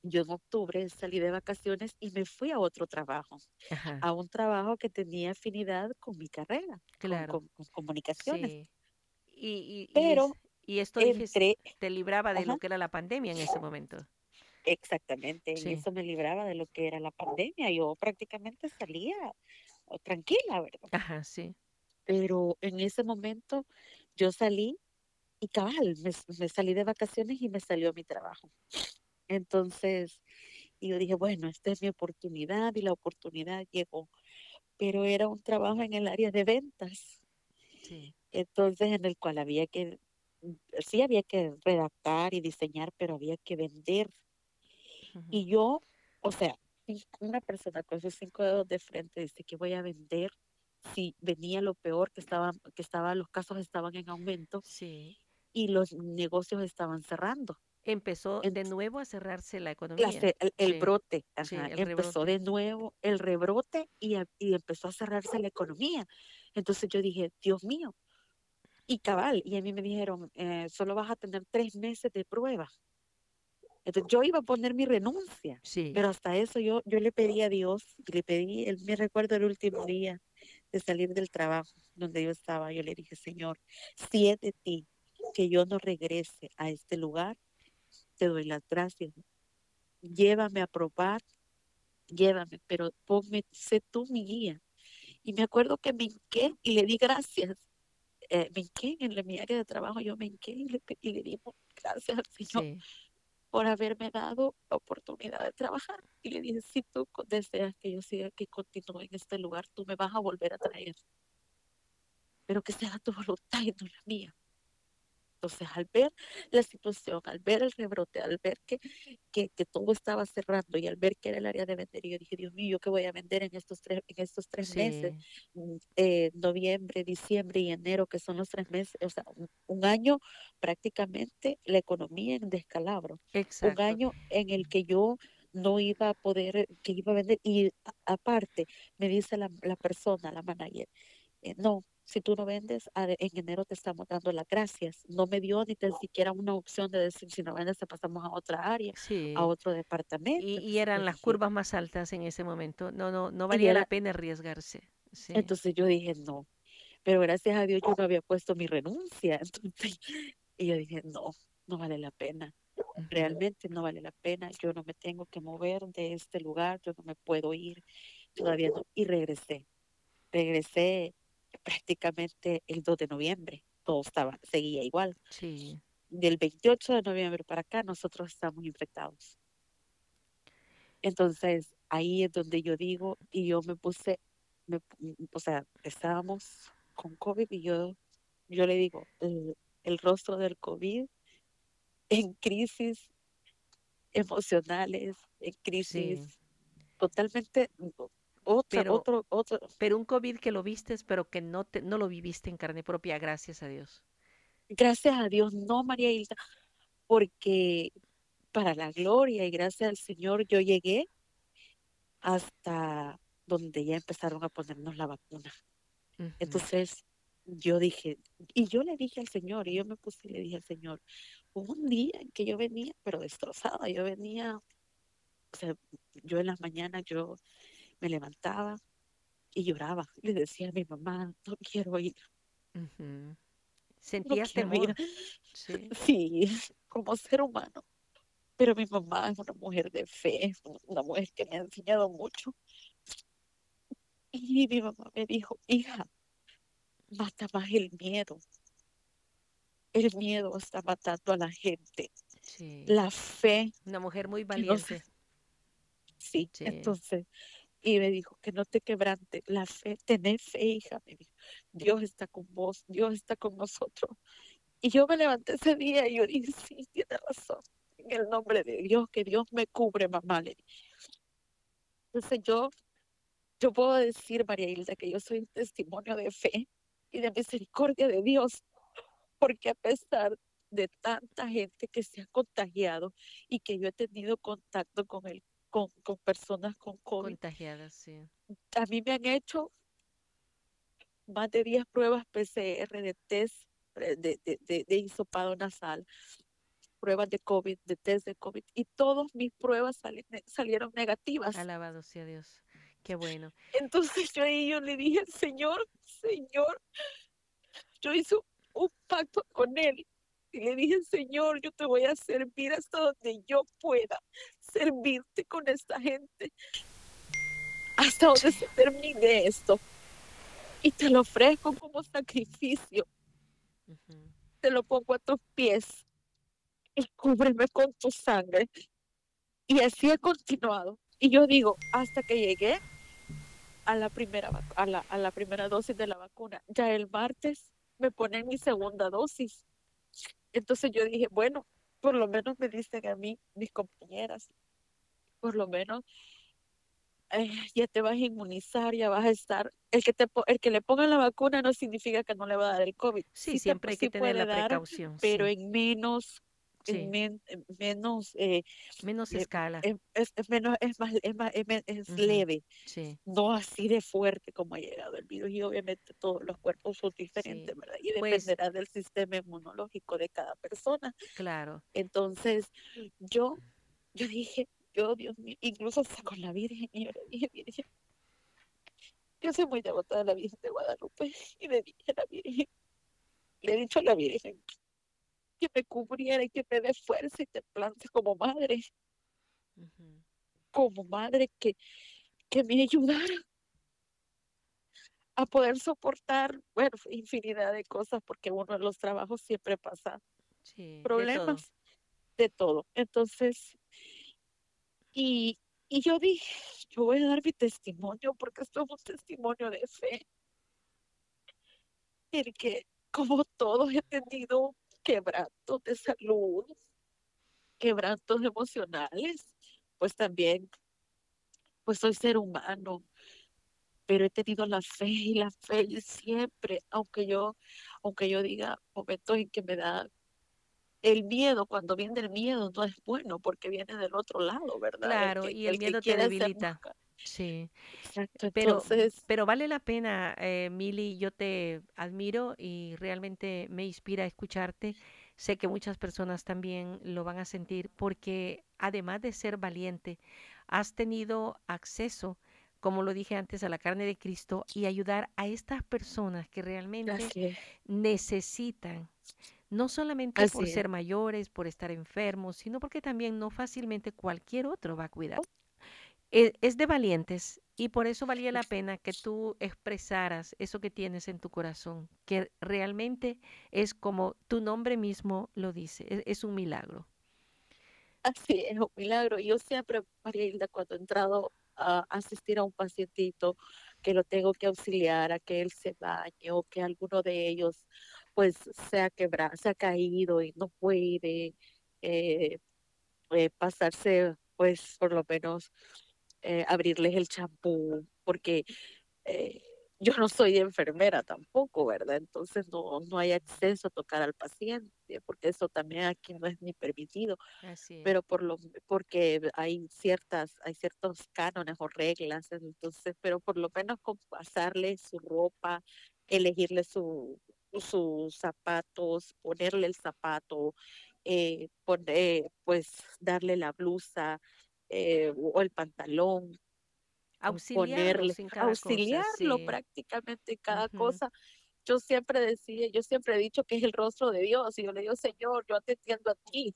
Speaker 3: yo en octubre salí de vacaciones y me fui a otro trabajo, a un trabajo que tenía afinidad con mi carrera, con, comunicaciones.
Speaker 1: Y, Pero y, esto te libraba de lo que era la pandemia en ese momento.
Speaker 3: Exactamente, eso me libraba de lo que era la pandemia. Yo prácticamente salía oh, tranquila, ¿verdad?
Speaker 1: Ajá, sí.
Speaker 3: Pero en ese momento yo salí y cabal, me, salí de vacaciones y me salió mi trabajo. Entonces, y yo dije, bueno, esta es mi oportunidad y la oportunidad llegó. Pero era un trabajo en el área de ventas. Entonces, en el cual había que, sí había que redactar y diseñar, pero había que vender. Y yo, o sea, una persona con sus cinco dedos de frente dice que voy a vender si venía lo peor que estaban que estaba los casos estaban en aumento
Speaker 1: sí
Speaker 3: y los negocios estaban cerrando.
Speaker 1: Empezó de nuevo a cerrarse la economía.
Speaker 3: el, brote, empezó de nuevo el rebrote y, y, empezó a cerrarse la economía. Entonces yo dije, Dios mío, y cabal, y a mí me dijeron, eh, solo vas a tener tres meses de prueba. Entonces yo iba a poner mi renuncia,
Speaker 1: Sí.
Speaker 3: pero hasta eso yo, yo le pedí a Dios, y le pedí, el, me recuerdo el último día de salir del trabajo donde yo estaba, yo le dije, Señor, si es de ti que yo no regrese a este lugar, te doy las gracias. Llévame a probar, llévame, pero ponme, sé tú mi guía. Y me acuerdo que me hinqué y le di gracias. Eh, me hinqué en la- mi área de trabajo, yo me hinqué y le, y le di gracias al Señor
Speaker 1: Sí.
Speaker 3: por haberme dado la oportunidad de trabajar. Y le dije, si tú deseas que yo siga, que continúe en este lugar, tú me vas a volver a traer. Pero que sea tu voluntad y no la mía. Entonces, al ver la situación, al ver el rebrote, al ver que, que, que todo estaba cerrando y al ver que era el área de vender, yo dije, Dios mío, ¿qué voy a vender en estos tres, en estos tres meses?
Speaker 1: Sí.
Speaker 3: mm, eh, noviembre, diciembre y enero, que son los tres meses, o sea, un, un año prácticamente la economía en descalabro, un
Speaker 1: Exacto.
Speaker 3: año en el que yo no iba a poder, que iba a vender, y a- aparte me dice la, la persona, la manager, eh, no, si tú no vendes, a- en enero te estamos dando las gracias, no me dio ni tan siquiera una opción de decir, si no vendes, te pasamos a otra área, a
Speaker 1: Sí.
Speaker 3: otro departamento,
Speaker 1: Y, y
Speaker 3: entonces
Speaker 1: eran las curvas más altas en ese momento. No, no, no valía la
Speaker 3: era,
Speaker 1: pena arriesgarse. Sí.
Speaker 3: entonces yo dije, no, pero gracias a Dios yo no había puesto mi renuncia. [laughs] Entonces, y yo dije, no, no vale la pena. Realmente no vale la pena. Yo no me tengo que mover de este lugar, yo no me puedo ir, todavía no. Y regresé. Regresé prácticamente el 2 de noviembre. Todo estaba, seguía igual.
Speaker 1: Sí.
Speaker 3: Del 28 de noviembre para acá, nosotros estamos infectados. Entonces, ahí es donde yo digo, y yo me puse, me o sea, estábamos con COVID y yo, yo le digo, el, el rostro del COVID [laughs] en crisis emocionales, en
Speaker 1: Sí.
Speaker 3: crisis totalmente otra,
Speaker 1: Pero,
Speaker 3: otro, otro,
Speaker 1: pero un COVID que lo vistes, pero que no te, no lo viviste en carne propia, gracias a Dios.
Speaker 3: gracias a Dios, no María Hilda, porque para la gloria y gracias al Señor yo llegué hasta donde ya empezaron a ponernos la vacuna. Entonces yo dije, y yo le dije al Señor, y yo me puse y le dije al Señor, hubo un día en que yo venía, pero destrozada, yo venía, o sea, yo en las mañanas yo me levantaba y lloraba, le decía a mi mamá, no quiero ir, no
Speaker 1: Sentías
Speaker 3: ir,
Speaker 1: temor, sí.
Speaker 3: sí, como ser humano. Pero mi mamá es una mujer de fe, una mujer que me ha enseñado mucho. Y mi mamá me dijo, hija, mata más el miedo. El miedo está matando a la gente.
Speaker 1: Sí.
Speaker 3: La fe,
Speaker 1: Una mujer muy
Speaker 3: no
Speaker 1: valiente.
Speaker 3: Sí,
Speaker 1: Sí.
Speaker 3: entonces, y me dijo, que no te quebrante. La fe, tener fe, hija, me dijo. Dios está con vos, Dios está con nosotros. Y yo me levanté ese día y yo dije, sí, tiene razón. En el nombre de Dios, que Dios me cubre, mamá. Entonces yo, yo puedo decir, María Hilda, que yo soy un testimonio de fe y de misericordia de Dios, porque a pesar de tanta gente que se ha contagiado y que yo he tenido contacto con el, con, con personas con COVID,
Speaker 1: Contagiadas, sí.
Speaker 3: a mí me han hecho más de 10 pruebas PCR de test eh, de, de, de, de hisopado nasal, pruebas de COVID, de test de COVID, y todas mis pruebas sali- salieron negativas.
Speaker 1: Alabado sea Dios. Qué bueno.
Speaker 3: Entonces yo ahí yo le dije, Señor, Señor, yo hice un pacto con Él. Y le dije, Señor, yo te voy a servir hasta donde yo pueda servirte con esta gente, hasta donde se termine esto. Y te lo ofrezco como sacrificio, te lo pongo a tus pies y cúbreme con tu sangre. Y así he continuado. Y yo digo, hasta que llegué a la primera, a la, a la primera dosis de la vacuna, ya el martes me ponen mi segunda dosis. Entonces yo dije, bueno, por lo menos me dicen a mí, mis compañeras, por lo menos eh, ya te vas a inmunizar, ya vas a estar. El que, te, el que le pongan la vacuna no significa que no le va a dar el COVID.
Speaker 1: Sí, siempre hay que
Speaker 3: sí
Speaker 1: tener la
Speaker 3: puede dar,
Speaker 1: precaución.
Speaker 3: pero
Speaker 1: sí.
Speaker 3: en menos, en men- en menos, eh,
Speaker 1: Menos
Speaker 3: eh,
Speaker 1: escala.
Speaker 3: es, menos, es más, es más, es, leve, no así de fuerte como ha llegado el virus. Y obviamente todos los cuerpos son diferentes. ¿verdad? Y
Speaker 1: Pues-
Speaker 3: dependerá del sistema inmunológico de cada persona.
Speaker 1: claro.
Speaker 3: Entonces, yo yo dije, yo, Dios mío, incluso hasta con la Virgen, y yo le dije, Virgen, yo soy muy devota de la Virgen de Guadalupe, y le dije a la Virgen, le he dicho a la Virgen que me cubriera y que me dé fuerza y templanza como madre, como madre que, que me ayudara a poder soportar, bueno, infinidad de cosas, porque uno de los trabajos siempre pasa problemas de todo. Entonces, y, y yo dije, yo voy a dar mi testimonio porque esto es un testimonio de fe. En que, como todos, he tenido quebrantos de salud, quebrantos emocionales, pues también, pues soy ser humano, pero he tenido la fe y la fe siempre, aunque yo, aunque yo diga momentos en que me da el miedo, cuando viene el miedo, no es bueno porque viene del otro lado, ¿verdad?
Speaker 1: Claro, y el, miedo te debilita. Sí, Exacto, pero, pero vale la pena, eh, Mili, yo te admiro y realmente me inspira a escucharte. Sé que muchas personas también lo van a sentir porque además de ser valiente, has tenido acceso, como lo dije antes, a la carne de Cristo y ayudar a estas personas que realmente necesitan no solamente por ser mayores, por estar enfermos, sino porque también no fácilmente cualquier otro va a cuidar. E, es, de valientes y por eso valía la pena que tú expresaras eso que tienes en tu corazón, que realmente es como tu nombre mismo lo dice, es, es un milagro.
Speaker 3: Así es, un milagro. Yo siempre, María Hilda, cuando he entrado a asistir a un pacientito que lo tengo que auxiliar a que él se bañe o que alguno de ellos pues se ha quebrado, se ha caído y no puede eh, eh, pasarse, pues por lo menos eh, abrirles el champú, porque yo no soy enfermera tampoco, ¿verdad? Entonces no, no hay acceso a tocar al paciente, porque eso también aquí no es ni permitido, pero por lo, porque hay ciertas, hay ciertos cánones o reglas, entonces, pero por lo menos con pasarle su ropa, elegirle su, sus zapatos, ponerle el zapato, eh, poner, pues darle la blusa eh, o el pantalón,
Speaker 1: auxiliarlo,
Speaker 3: auxiliarlo prácticamente en cada cosa. Yo siempre decía, yo siempre he dicho que es el rostro de Dios y yo le digo, Señor, yo te entiendo a ti.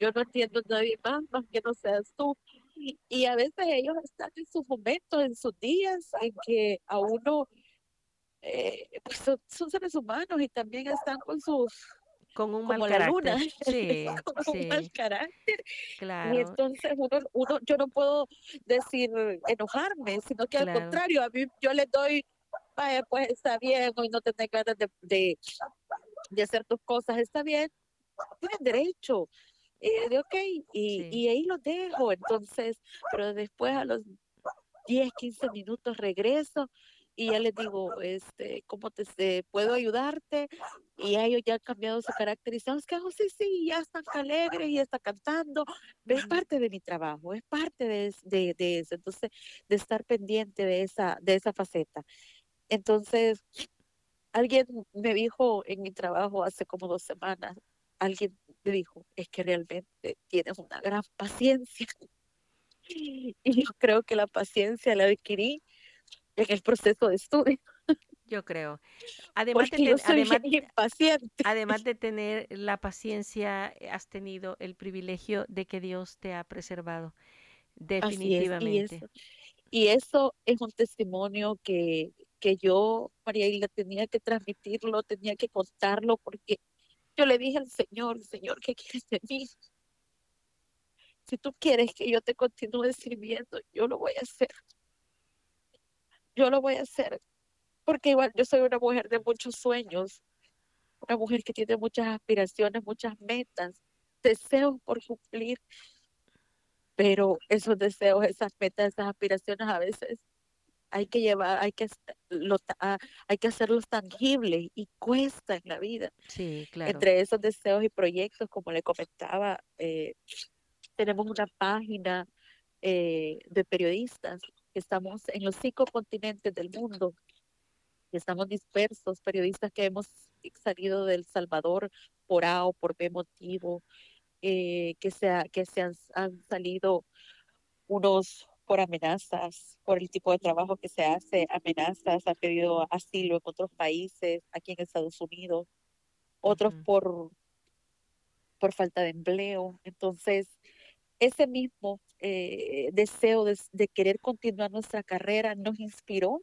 Speaker 3: Yo no entiendo a nadie más, más que no seas tú. Y, a veces ellos están en sus momentos, en sus días, en que a uno eh, pues son, seres humanos y también están con sus
Speaker 1: con un mal carácter. [laughs]
Speaker 3: Sí, con un mal carácter. Y entonces uno, uno, yo no puedo decir enojarme, sino que al contrario, a mí yo le doy, vaya, pues está bien, hoy no tenés ganas de, de, de hacer tus cosas, está bien, tienes derecho. Eh, de ok, y, y ahí lo dejo, entonces, pero después a los 10, 15 minutos regreso y ya les digo, este, ¿cómo te puedo ayudarte? Y ellos ya han cambiado su carácter y sabes que, oh, sí, sí, ya están alegres y está cantando. Es parte de mi trabajo, es parte de, de, de, eso. Entonces, de estar pendiente de esa, de esa faceta. Entonces, alguien me dijo en mi trabajo hace como dos semanas, alguien me dijo, es que realmente tienes una gran paciencia. [laughs] Y yo creo que la paciencia la adquirí en el proceso de estudio.
Speaker 1: Yo creo. Además
Speaker 3: de, además,
Speaker 1: además de tener la paciencia, has tenido el privilegio de que Dios te ha preservado. Definitivamente.
Speaker 3: Y, eso, es un testimonio que, que yo, María Isla, tenía que transmitirlo, tenía que contarlo, porque yo le dije al Señor, Señor, ¿qué quieres de mí? Si tú quieres que yo te continúe sirviendo, yo lo voy a hacer yo lo voy a hacer, porque igual yo soy una mujer de muchos sueños, una mujer que tiene muchas aspiraciones, muchas metas, deseos por cumplir, pero esos deseos, esas metas, esas aspiraciones a veces hay que llevar, hay que, lo, ah, hay que hacerlos tangibles y cuesta en la vida.
Speaker 1: Sí, claro.
Speaker 3: Entre esos deseos y proyectos, como le comentaba, eh, tenemos una página eh, de periodistas estamos en los cinco continentes del mundo, estamos dispersos, periodistas que hemos salido del Salvador por A o por B motivo, eh, que, se, que se han, salido unos por amenazas, por el tipo de trabajo que se hace, amenazas, han pedido asilo en otros países, aquí en Estados Unidos, otros por, por falta de empleo. Entonces, ese mismo eh, deseo de, querer continuar nuestra carrera nos inspiró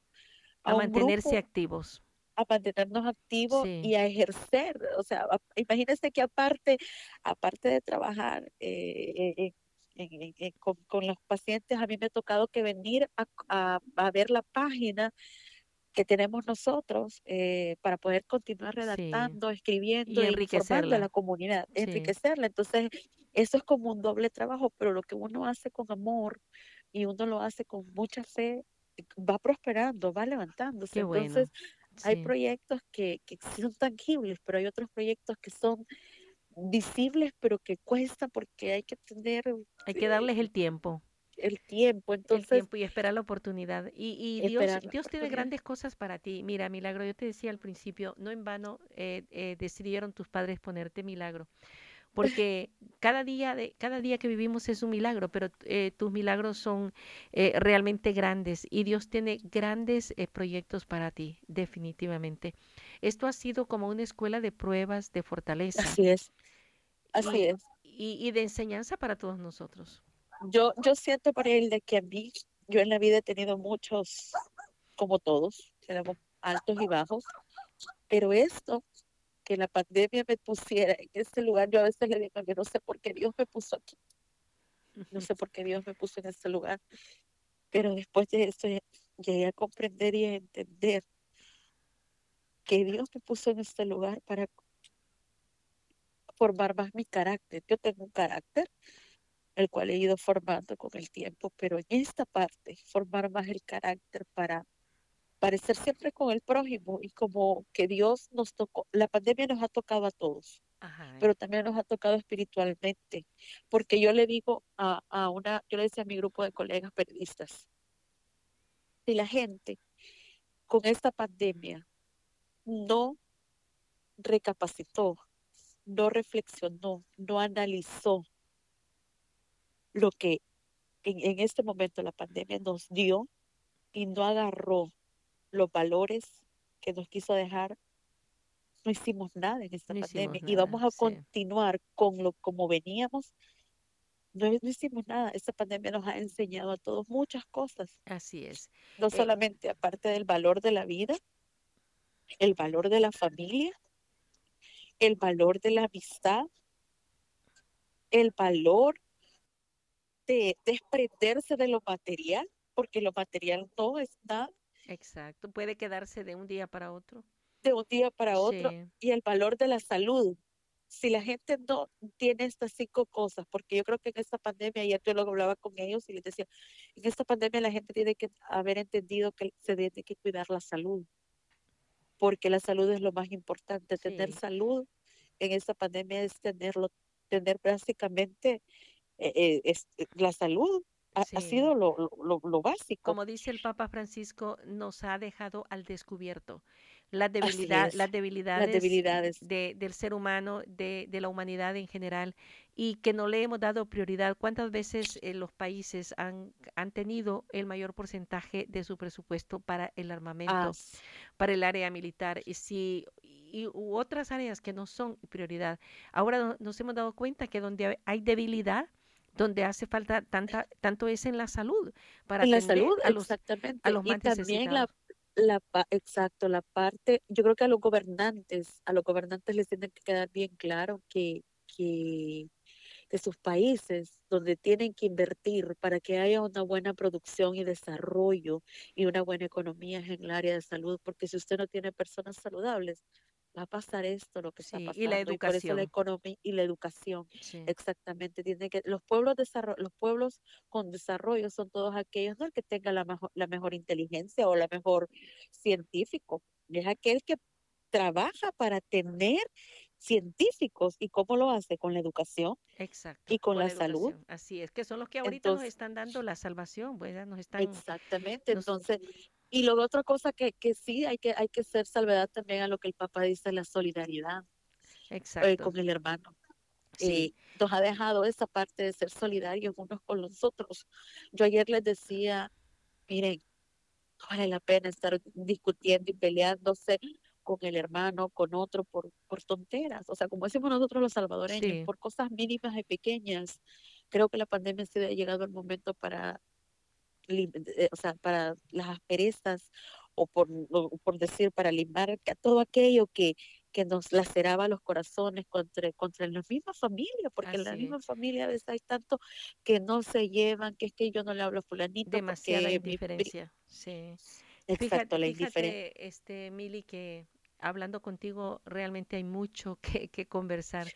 Speaker 1: a, mantenerse activos
Speaker 3: a mantenernos activos y a ejercer. O sea, imagínense que aparte, aparte de trabajar eh, con, los pacientes, a mí me ha tocado que venir a, ver la página que tenemos nosotros eh, para poder continuar redactando, escribiendo y informando a la comunidad, enriquecerla. Entonces, eso es como un doble trabajo, pero lo que uno hace con amor y uno lo hace con mucha fe, va prosperando, va levantándose. Entonces, hay proyectos que, que son tangibles, pero hay otros proyectos que son visibles, pero que cuesta porque hay que tener...
Speaker 1: Hay que darles el tiempo.
Speaker 3: El tiempo, entonces... El tiempo
Speaker 1: y esperar la oportunidad. Y, y Dios, Dios tiene grandes cosas para ti. Mira, Milagro, yo te decía al principio, no en vano eh, eh, decidieron tus padres ponerte Milagro porque cada día, de, cada día que vivimos es un milagro, pero eh, tus milagros son eh, realmente grandes y Dios tiene grandes eh, proyectos para ti, definitivamente. Esto ha sido como una escuela de pruebas de fortaleza.
Speaker 3: Así es, así es.
Speaker 1: Y, de enseñanza para todos nosotros.
Speaker 3: Yo, yo siento por él de que a mí, yo en la vida he tenido muchos, como todos, tenemos altos y bajos, pero esto que la pandemia me pusiera en este lugar, yo a veces le digo, que no sé por qué Dios me puso aquí. No sé por qué Dios me puso en este lugar. Pero después de eso llegué a comprender y a entender que Dios me puso en este lugar para formar más mi carácter. Yo tengo un carácter, el cual he ido formando con el tiempo, pero en esta parte, formar más el carácter para parecer siempre con el prójimo y como que Dios nos tocó, la pandemia nos ha tocado a todos, pero también nos ha tocado espiritualmente, porque yo le digo a, a, una, yo le decía a mi grupo de colegas periodistas, si la gente con esta pandemia no recapacitó, no reflexionó, no analizó lo que en, en este momento la pandemia nos dio y no agarró los valores que nos quiso dejar, no hicimos nada en esta pandemia y vamos a continuar con lo como veníamos. No, hicimos nada. Esta pandemia nos ha enseñado a todos muchas cosas.
Speaker 1: Así es.
Speaker 3: No eh, solamente aparte del valor de la vida, el valor de la familia, el valor de la amistad, el valor de desprenderse de lo material, porque lo material no es nada
Speaker 1: Exacto, puede quedarse de un día para otro.
Speaker 3: De un día para otro. Y el valor de la salud. Si la gente no tiene estas cinco cosas, porque yo creo que en esta pandemia, ayer yo lo hablaba con ellos y les decía, en esta pandemia la gente tiene que haber entendido que se tiene que cuidar la salud, porque la salud es lo más importante. Tener salud en esta pandemia es tenerlo, tener básicamente eh, eh, la salud ha, sido lo, lo, básico.
Speaker 1: Como dice el Papa Francisco, nos ha dejado al descubierto la debilidad, las debilidades, debilidades. De, del ser humano, de, de, la humanidad en general, y que no le hemos dado prioridad. ¿Cuántas veces eh, los países han, han tenido el mayor porcentaje de su presupuesto para el armamento, ah, para el área militar? Y si y u otras áreas que no son prioridad. Ahora nos hemos dado cuenta que donde hay debilidad, donde hace falta tanta, tanto es en la salud
Speaker 3: para en la salud a los, exactamente a los y también la, la exacto la parte yo creo que a los gobernantes a los gobernantes les tiene que quedar bien claro que que de sus países donde tienen que invertir para que haya una buena producción y desarrollo y una buena economía en el área de salud, porque si usted no tiene personas saludables, va a pasar esto, lo que está pasando.
Speaker 1: Y la educación.
Speaker 3: la economía y la educación. Exactamente. Tiene que, los pueblos los pueblos con desarrollo son todos aquellos, no el que tenga la mejor, la mejor inteligencia o la mejor científico, es aquel que trabaja para tener científicos y cómo lo hace con la educación
Speaker 1: Exacto,
Speaker 3: y con, la, salud.
Speaker 1: Así es, que son los que ahorita nos están dando la salvación, pues nos están
Speaker 3: Exactamente, entonces y luego otra cosa que, que sí hay que, hay que ser salvedad también a lo que el Papa dice, la solidaridad eh, con el hermano. Sí. nos ha dejado esa parte de ser solidarios unos con los otros. Yo ayer les decía, miren, no vale la pena estar discutiendo y peleándose con el hermano, con otro, por, por tonteras. O sea, como decimos nosotros los salvadoreños, por cosas mínimas y pequeñas. Creo que la pandemia sí ha llegado el momento para, o sea, para las asperezas o por, por decir, para limar todo aquello que, que nos laceraba los corazones contra, contra la misma familia, porque en la misma familia a veces hay tanto que no se llevan, que es que yo no le hablo a fulanito.
Speaker 1: Demasiada indiferencia, sí. Exacto, la indiferencia. Este, Mili, que hablando contigo realmente hay mucho [laughs] que, que conversar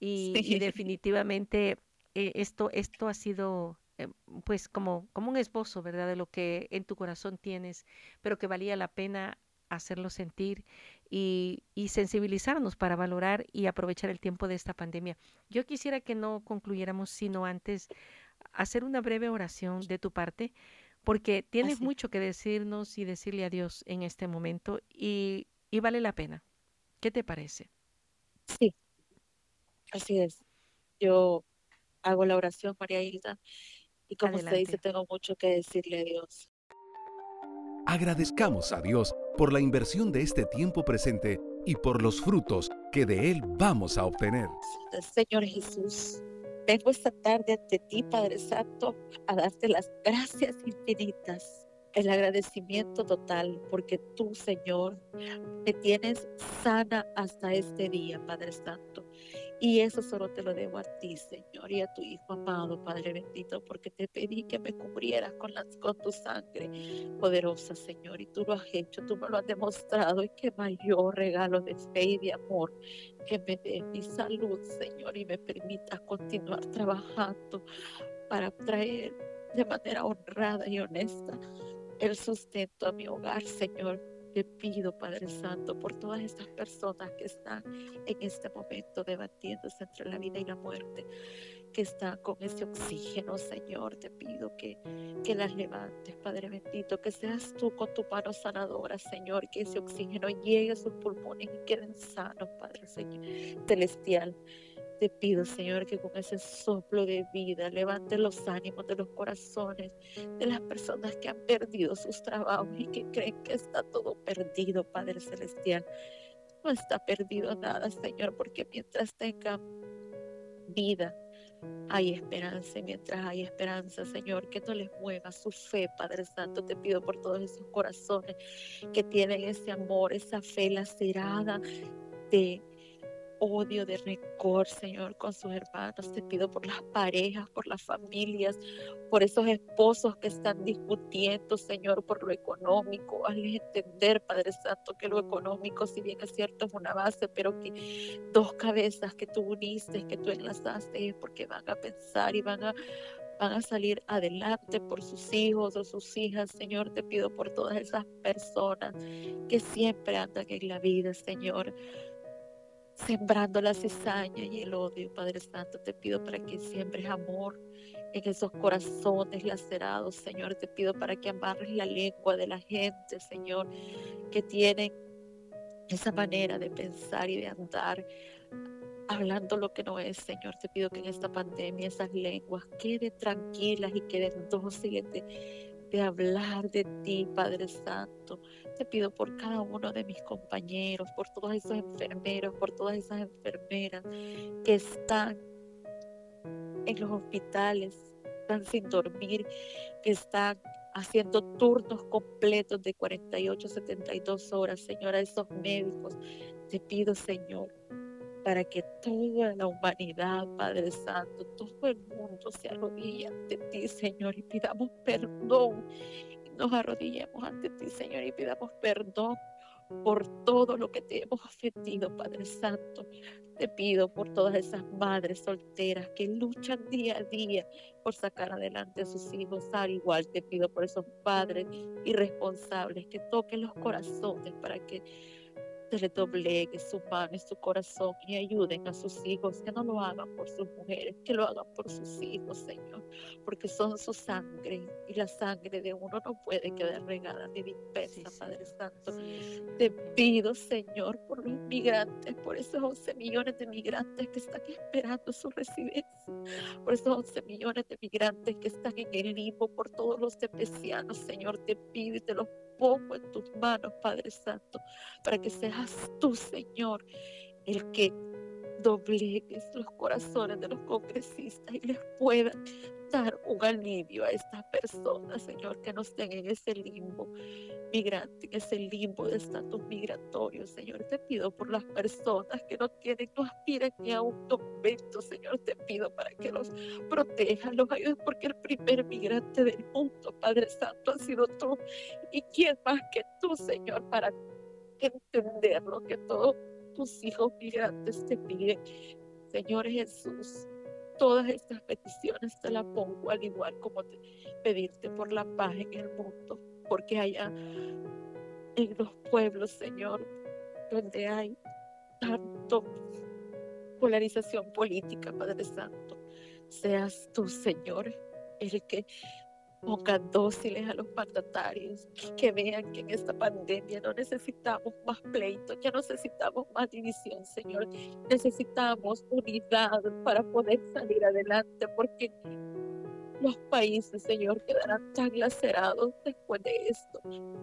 Speaker 1: y, y definitivamente eh, esto, esto ha sido eh, pues como, como un esbozo, ¿verdad? De lo que en tu corazón tienes, pero que valía la pena hacerlo sentir y, y, sensibilizarnos para valorar y aprovechar el tiempo de esta pandemia. Yo quisiera que no concluyéramos, sino antes hacer una breve oración de tu parte, porque tienes mucho que decirnos y decirle a Dios en este momento y, y vale la pena. ¿Qué te parece?
Speaker 3: Sí, así es. Yo hago la oración, María Hilda, y como usted dice, tengo mucho que decirle a Dios.
Speaker 2: Agradezcamos a Dios por la inversión de este tiempo presente y por los frutos que de Él vamos a obtener.
Speaker 3: Señor Jesús, vengo esta tarde ante ti, Padre Santo, a darte las gracias infinitas, el agradecimiento total, porque tú, Señor, me tienes sana hasta este día, Padre Santo. Y eso solo te lo debo a ti, Señor, y a tu Hijo amado, Padre bendito, porque te pedí que me cubrieras con, con tu sangre poderosa, Señor, y tú lo has hecho, tú me lo has demostrado, y qué mayor regalo de fe y de amor que me dé mi salud, Señor, y me permitas continuar trabajando para traer de manera honrada y honesta el sustento a mi hogar, Señor te pido, Padre Santo, por todas estas personas que están en este momento debatiéndose entre la vida y la muerte, que están con ese oxígeno, Señor. Te pido que, que las levantes, Padre bendito, que seas tú con tu mano sanadora, Señor, que ese oxígeno llegue a sus pulmones y queden sanos, Padre Señor, celestial. Te pido, Señor, que con ese soplo de vida levante los ánimos de los corazones de las personas que han perdido sus trabajos y que creen que está todo perdido, Padre Celestial. No está perdido nada, Señor, porque mientras tenga vida, hay esperanza. Y mientras hay esperanza, Señor, que no les mueva su fe, Padre Santo. Te pido por todos esos corazones que tienen ese amor, esa fe lacerada de odio, de rencor, Señor, con sus hermanos. Te pido por las parejas, por las familias, por esos esposos que están discutiendo, Señor, por lo económico. Hazles entender, Padre Santo, que lo económico, si bien es cierto, es una base, pero que dos cabezas que tú uniste, que tú enlazaste, es porque van a pensar y van a van a salir adelante por sus hijos o sus hijas, Señor. Te pido por todas esas personas que siempre andan en la vida, Señor sembrando la cizaña y el odio, Padre Santo. Te pido para que siembres amor en esos corazones lacerados, Señor. Te pido para que amarres la lengua de la gente, Señor, que tienen esa manera de pensar y de andar hablando lo que no es, Señor. Te pido que en esta pandemia esas lenguas queden tranquilas y queden dóciles de hablar de ti, Padre Santo. Te pido por cada uno de mis compañeros, por todos esos enfermeros, por todas esas enfermeras que están en los hospitales, están sin dormir, que están haciendo turnos completos de 48, 72 horas, Señor, a esos médicos. Te pido, Señor, para que toda la humanidad, Padre Santo, todo el mundo se arrodille ante ti, Señor, y pidamos perdón. Nos arrodillemos ante ti, Señor, y pidamos perdón por todo lo que te hemos ofendido, Padre Santo. Te pido por todas esas madres solteras que luchan día a día por sacar adelante a sus hijos. Al igual te pido por esos padres irresponsables que toquen los corazones para que se le doblegue su mano y su corazón y ayuden a sus hijos, que no lo hagan por sus mujeres, que lo hagan por sus hijos, Señor, porque son su sangre y la sangre de uno no puede quedar regada ni dispersa, Padre Santo. Te pido, Señor, por los migrantes, por esos 11 millones de migrantes que están esperando su residencia, por esos 11 millones de migrantes que están en el limbo, por todos los tepecianos, Señor, te pido y te los pongo en tus manos, Padre Santo, para que seas tú, Señor, el que doblegues los corazones de los congresistas y les pueda dar un alivio a estas personas, Señor, que no estén en ese limbo migrante, en ese limbo de estatus migratorio, Señor. Te pido por las personas que no tienen, no aspiran ni a un documento, Señor. Te pido para que los protejas, los ayudes, porque el primer migrante del mundo, Padre Santo, ha sido tú. ¿Y quién más que tú, Señor, para entender lo que todos tus hijos migrantes te piden? Señor Jesús, todas estas peticiones te las pongo al igual como pedirte por la paz en el mundo, porque allá en los pueblos, Señor, donde hay tanto polarización política, Padre Santo, seas tú, Señor, el que pongan dóciles a los mandatarios, que vean que en esta pandemia no necesitamos más pleitos, ya no necesitamos más división, Señor. Necesitamos unidad para poder salir adelante, porque los países, Señor, quedarán tan lacerados después de esto.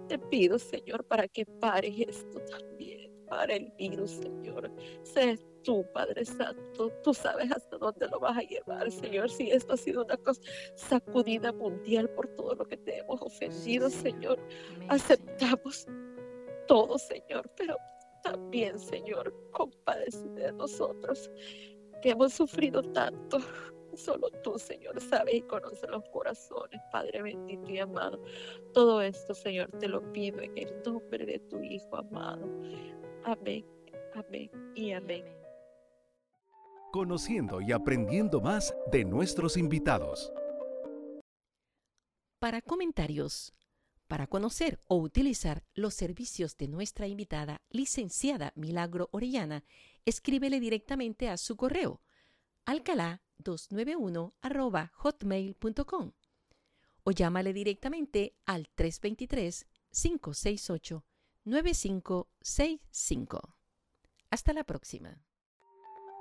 Speaker 3: Te pido, Señor, para que pares esto también, para el virus, Señor. Sé tú, Padre Santo, tú sabes hasta dónde lo vas a llevar, Señor. Si esto ha sido una cosa sacudida mundial por todo lo que te hemos ofendido, Señor, aceptamos todo, Señor, pero también, Señor, compadece de nosotros que hemos sufrido tanto. Solo tú, Señor, sabes y conoces los corazones, Padre bendito y amado. Todo esto, Señor, te lo pido en el nombre de tu Hijo amado. Amén, amén y amén
Speaker 2: conociendo y aprendiendo más de nuestros invitados.
Speaker 1: Para comentarios, para conocer o utilizar los servicios de nuestra invitada, licenciada Milagro Orellana, escríbele directamente a su correo alcalá291 hotmail.com o llámale directamente al 323-568-9565. Hasta la próxima.